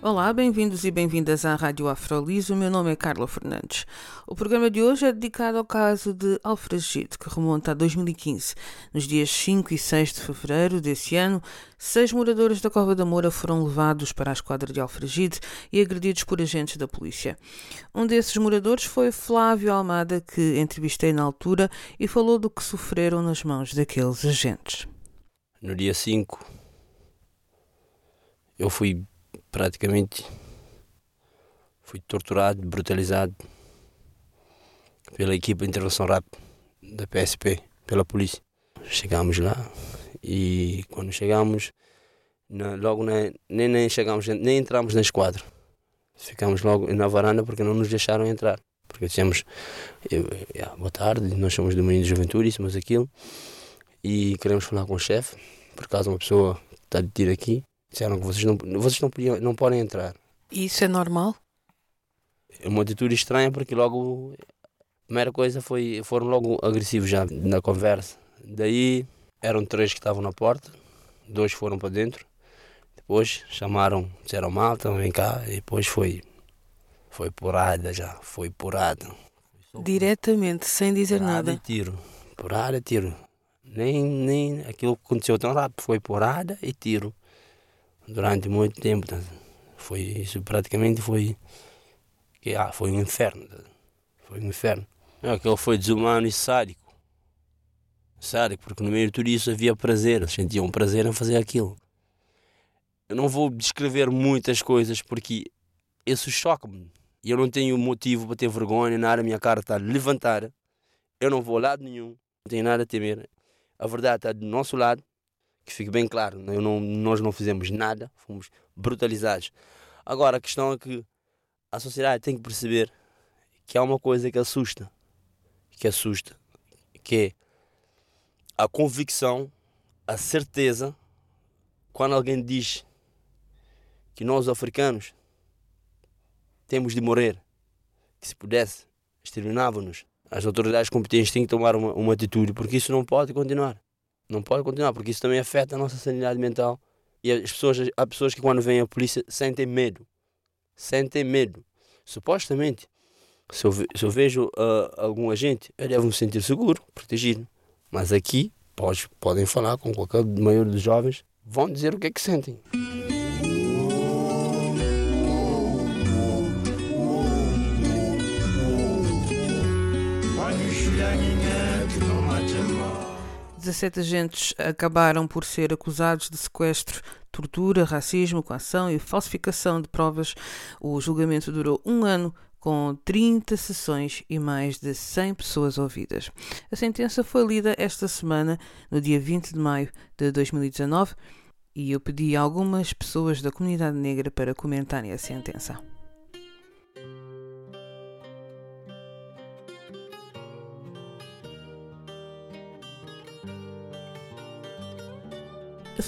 Olá, bem-vindos e bem-vindas à Rádio Afrolis. O meu nome é Carla Fernandes. O programa de hoje é dedicado ao caso de Alfragide, que remonta a 2015. Nos dias 5 e 6 de fevereiro desse ano, seis moradores da Cova da Moura foram levados para a esquadra de Alfragide e agredidos por agentes da polícia. Um desses moradores foi Flávio Almada, que entrevistei na altura e falou do que sofreram nas mãos daqueles agentes. No dia 5, eu fui praticamente fui torturado, brutalizado pela equipa de intervenção rápida da PSP, pela polícia. Chegámos lá e quando chegámos, logo na, nem, nem chegámos, nem entramos na esquadra. Ficámos logo na varanda porque não nos deixaram entrar. Porque dissemos, eu, eu, boa tarde, nós somos do Menino de Juventude, somos aquilo, e queremos falar com o chefe, por causa uma pessoa está detida aqui, Disseram que vocês não, vocês não, podiam, não podem entrar. E isso é normal? É uma atitude estranha porque logo a primeira coisa foi foram logo agressivos já na conversa. Daí eram três que estavam na porta, dois foram para dentro. Depois chamaram, disseram malta, vem cá, e depois foi foi porada já, foi porada. Diretamente, sem dizer porada nada. E tiro, porada e tiro. Nem, nem aquilo que aconteceu tão rápido, foi porada e tiro durante muito tempo. Tá? Foi isso praticamente foi que ah, foi um inferno. Tá? Foi um inferno. Aquele foi desumano e sádico. Sádico, porque no meio de tudo isso havia prazer, eles sentiam prazer em fazer aquilo. Eu não vou descrever muitas coisas porque isso choca-me. E eu não tenho motivo para ter vergonha, nada, a minha cara está a levantar. Eu não vou a lado nenhum, não tenho nada a temer. A verdade está do nosso lado que fique bem claro, né? não, nós não fizemos nada, fomos brutalizados. Agora, a questão é que a sociedade tem que perceber que há uma coisa que assusta, que assusta, que é a convicção, a certeza, quando alguém diz que nós africanos temos de morrer, que se pudesse, exterminavam-nos. As autoridades competentes têm que tomar uma, uma atitude, porque isso não pode continuar. Não pode continuar, porque isso também afeta a nossa sanidade mental. E as pessoas, há pessoas que quando vêm a polícia sentem medo. Sentem medo. Supostamente, se eu, se eu vejo uh, algum agente, eu devo me sentir seguro, protegido. Mas aqui, pode, podem falar com qualquer maior dos jovens, vão dizer o que é que sentem. 17 agentes acabaram por ser acusados de sequestro, tortura, racismo, coação e falsificação de provas. O julgamento durou um ano, com 30 sessões e mais de 100 pessoas ouvidas. A sentença foi lida esta semana, no dia 20 de maio de 2019, e eu pedi a algumas pessoas da comunidade negra para comentarem a sentença.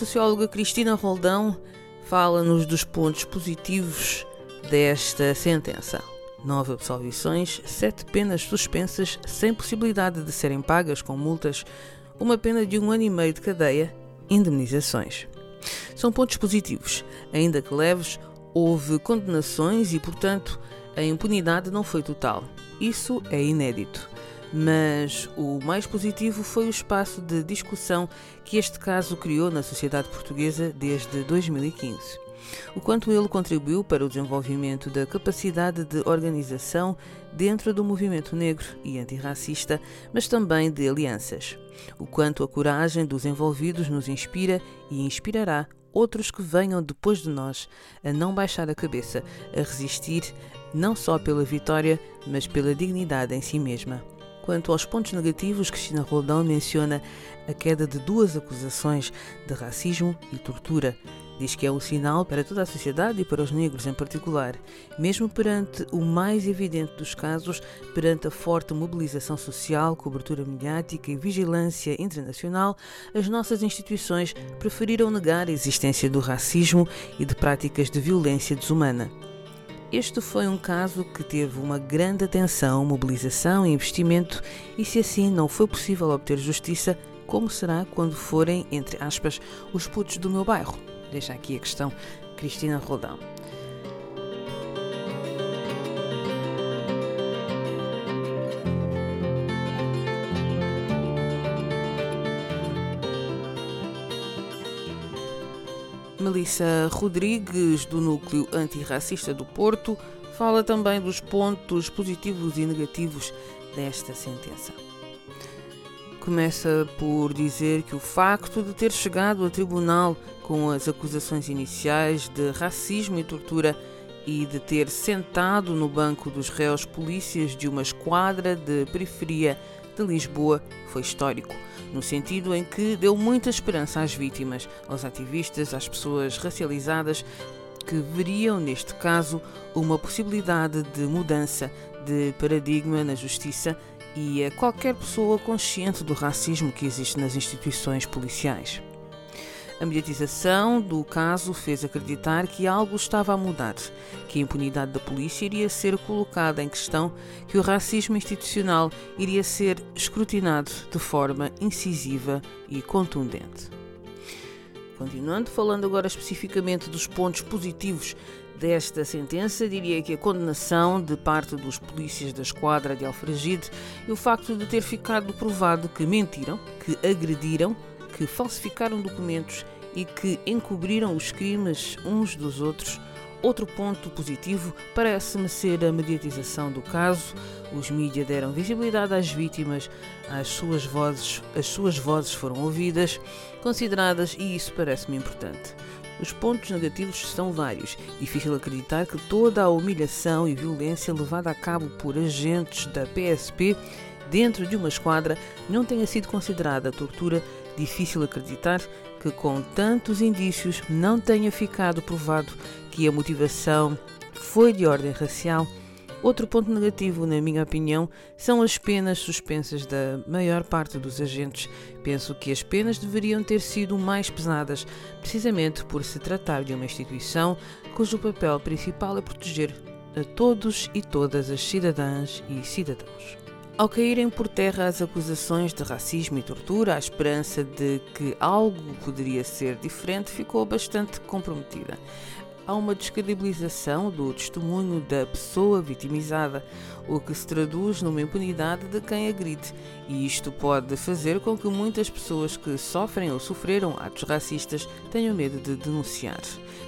Socióloga Cristina Roldão fala-nos dos pontos positivos desta sentença. Nove absolvições, sete penas suspensas sem possibilidade de serem pagas com multas, uma pena de um ano e meio de cadeia, indemnizações. São pontos positivos, ainda que leves, houve condenações e, portanto, a impunidade não foi total. Isso é inédito mas o mais positivo foi o espaço de discussão que este caso criou na sociedade portuguesa desde 2015. O quanto ele contribuiu para o desenvolvimento da capacidade de organização dentro do movimento negro e antirracista, mas também de alianças. O quanto a coragem dos envolvidos nos inspira e inspirará outros que venham depois de nós a não baixar a cabeça, a resistir não só pela vitória, mas pela dignidade em si mesma. Quanto aos pontos negativos, Cristina Roldão menciona a queda de duas acusações de racismo e tortura. Diz que é um sinal para toda a sociedade e para os negros em particular, mesmo perante o mais evidente dos casos, perante a forte mobilização social, cobertura mediática e vigilância internacional, as nossas instituições preferiram negar a existência do racismo e de práticas de violência desumana. Este foi um caso que teve uma grande atenção, mobilização e investimento, e se assim não foi possível obter justiça, como será quando forem, entre aspas, os putos do meu bairro? Deixa aqui a questão Cristina Rodão. Melissa Rodrigues, do Núcleo Antirracista do Porto, fala também dos pontos positivos e negativos desta sentença. Começa por dizer que o facto de ter chegado a tribunal com as acusações iniciais de racismo e tortura e de ter sentado no banco dos réus polícias de uma esquadra de periferia de Lisboa foi histórico, no sentido em que deu muita esperança às vítimas, aos ativistas, às pessoas racializadas que veriam neste caso uma possibilidade de mudança de paradigma na justiça e a qualquer pessoa consciente do racismo que existe nas instituições policiais. A mediatização do caso fez acreditar que algo estava a mudar, que a impunidade da polícia iria ser colocada em questão, que o racismo institucional iria ser escrutinado de forma incisiva e contundente. Continuando, falando agora especificamente dos pontos positivos desta sentença, diria que a condenação de parte dos polícias da esquadra de Alfragide e o facto de ter ficado provado que mentiram, que agrediram que falsificaram documentos e que encobriram os crimes uns dos outros. Outro ponto positivo parece-me ser a mediatização do caso. Os mídias deram visibilidade às vítimas, as suas vozes, as suas vozes foram ouvidas, consideradas e isso parece-me importante. Os pontos negativos são vários. Difícil acreditar que toda a humilhação e violência levada a cabo por agentes da PSP dentro de uma esquadra não tenha sido considerada tortura Difícil acreditar que, com tantos indícios, não tenha ficado provado que a motivação foi de ordem racial. Outro ponto negativo, na minha opinião, são as penas suspensas da maior parte dos agentes. Penso que as penas deveriam ter sido mais pesadas, precisamente por se tratar de uma instituição cujo papel principal é proteger a todos e todas as cidadãs e cidadãos. Ao caírem por terra as acusações de racismo e tortura, a esperança de que algo poderia ser diferente ficou bastante comprometida há uma descredibilização do testemunho da pessoa vitimizada, o que se traduz numa impunidade de quem agride, e isto pode fazer com que muitas pessoas que sofrem ou sofreram atos racistas tenham medo de denunciar.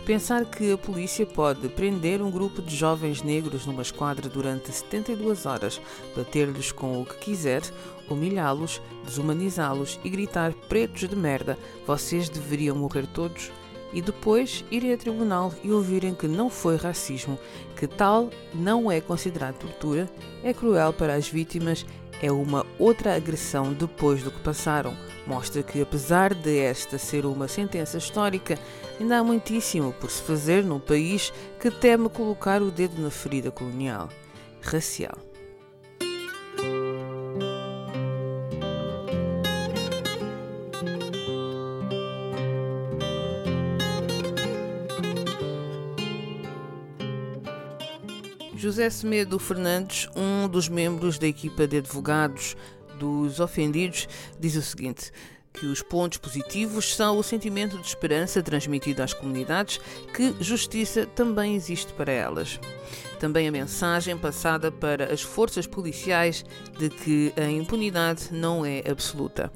Pensar que a polícia pode prender um grupo de jovens negros numa esquadra durante 72 horas, bater-lhes com o que quiser, humilhá-los, desumanizá-los e gritar pretos de merda, vocês deveriam morrer todos e depois irem a tribunal e ouvirem que não foi racismo, que tal não é considerado tortura, é cruel para as vítimas, é uma outra agressão depois do que passaram. Mostra que, apesar de esta ser uma sentença histórica, ainda há muitíssimo por se fazer num país que teme colocar o dedo na ferida colonial racial. José Semedo Fernandes, um dos membros da equipa de advogados dos ofendidos, diz o seguinte: que os pontos positivos são o sentimento de esperança transmitido às comunidades, que justiça também existe para elas. Também a mensagem passada para as forças policiais de que a impunidade não é absoluta.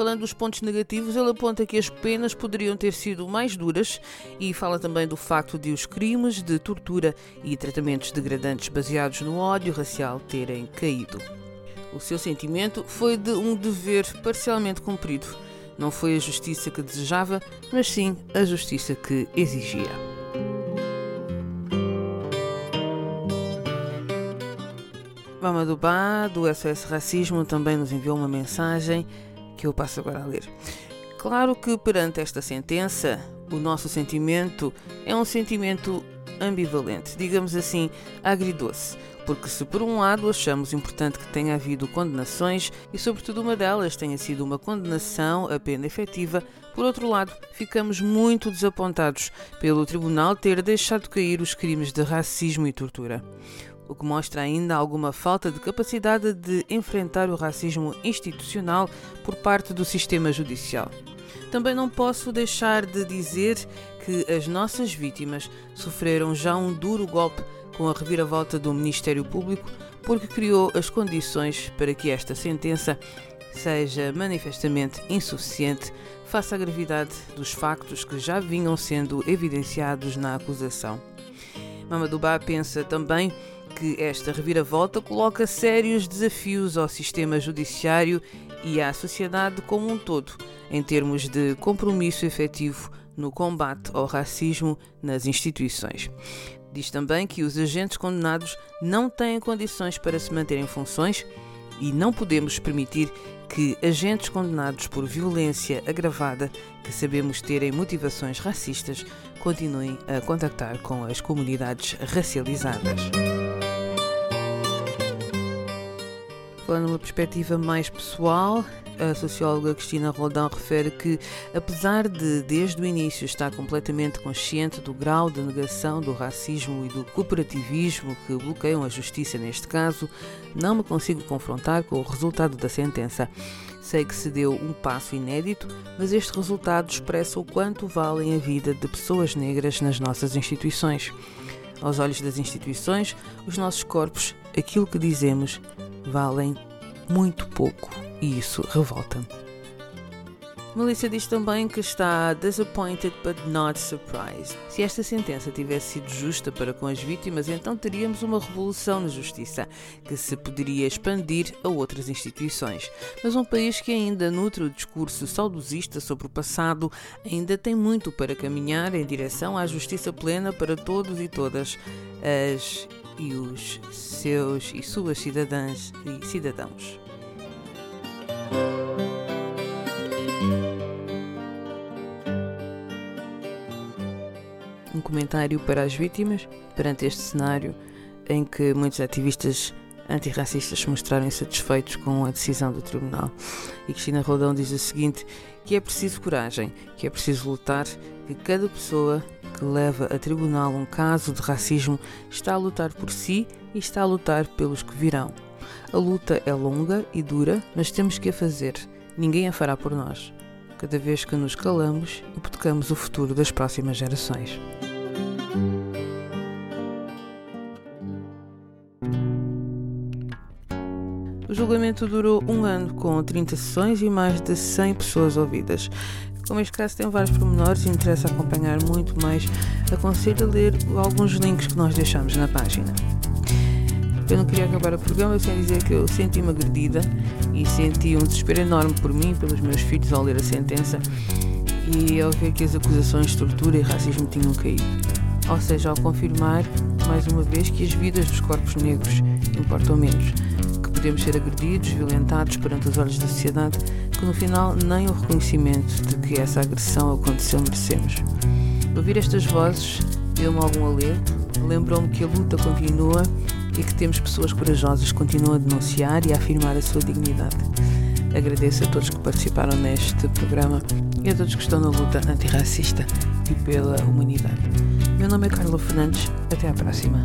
Falando dos pontos negativos, ele aponta que as penas poderiam ter sido mais duras e fala também do facto de os crimes de tortura e tratamentos degradantes baseados no ódio racial terem caído. O seu sentimento foi de um dever parcialmente cumprido. Não foi a justiça que desejava, mas sim a justiça que exigia. Mamadou Ba, do SOS Racismo, também nos enviou uma mensagem que eu passo agora a ler. Claro que perante esta sentença, O nosso sentimento é um sentimento ambivalente, digamos assim, agridoce. Porque, se por um lado achamos importante que tenha havido condenações e, sobretudo, uma delas tenha sido uma condenação a pena efetiva, por outro lado, ficamos muito desapontados pelo Tribunal ter deixado cair os crimes de racismo e tortura o que mostra ainda alguma falta de capacidade de enfrentar o racismo institucional por parte do sistema judicial. Também não posso deixar de dizer que as nossas vítimas sofreram já um duro golpe com a reviravolta do Ministério Público, porque criou as condições para que esta sentença seja manifestamente insuficiente face à gravidade dos factos que já vinham sendo evidenciados na acusação. Mamadouba pensa também que esta reviravolta coloca sérios desafios ao sistema judiciário e à sociedade como um todo, em termos de compromisso efetivo no combate ao racismo nas instituições. Diz também que os agentes condenados não têm condições para se manter em funções e não podemos permitir que agentes condenados por violência agravada, que sabemos terem motivações racistas, continuem a contactar com as comunidades racializadas. Numa perspectiva mais pessoal, a socióloga Cristina Roldão refere que, apesar de, desde o início, estar completamente consciente do grau de negação do racismo e do cooperativismo que bloqueiam a justiça neste caso, não me consigo confrontar com o resultado da sentença. Sei que se deu um passo inédito, mas este resultado expressa o quanto valem a vida de pessoas negras nas nossas instituições. Aos olhos das instituições, os nossos corpos, aquilo que dizemos, valem muito pouco e isso revolta-me. Melissa diz também que está disappointed but not surprised. Se esta sentença tivesse sido justa para com as vítimas, então teríamos uma revolução na justiça, que se poderia expandir a outras instituições. Mas um país que ainda nutre o discurso saudosista sobre o passado ainda tem muito para caminhar em direção à justiça plena para todos e todas as e os seus e suas cidadãs e cidadãos. Um comentário para as vítimas perante este cenário em que muitos ativistas antirracistas se mostraram insatisfeitos com a decisão do tribunal. E Cristina Rodão diz o seguinte: que é preciso coragem, que é preciso lutar, que cada pessoa que leva a tribunal um caso de racismo está a lutar por si e está a lutar pelos que virão. A luta é longa e dura, mas temos que a fazer. Ninguém a fará por nós. Cada vez que nos calamos, hipotecamos o futuro das próximas gerações. O julgamento durou um ano, com 30 sessões e mais de 100 pessoas ouvidas. Como este caso tem vários pormenores e interessa acompanhar muito mais, aconselho a ler alguns links que nós deixamos na página. Eu não queria acabar o programa sem dizer que eu senti-me agredida e senti um desespero enorme por mim, pelos meus filhos ao ler a sentença e ao ver que as acusações de tortura e racismo tinham caído. Ou seja, ao confirmar mais uma vez que as vidas dos corpos negros importam menos, podemos ser agredidos, violentados perante os olhos da sociedade, que no final nem o reconhecimento de que essa agressão aconteceu merecemos. Ouvir estas vozes deu-me algum alento, lembrou-me que a luta continua e que temos pessoas corajosas que continuam a denunciar e a afirmar a sua dignidade. Agradeço a todos que participaram neste programa e a todos que estão na luta antirracista e pela humanidade. Meu nome é Carla Fernandes. Até à próxima.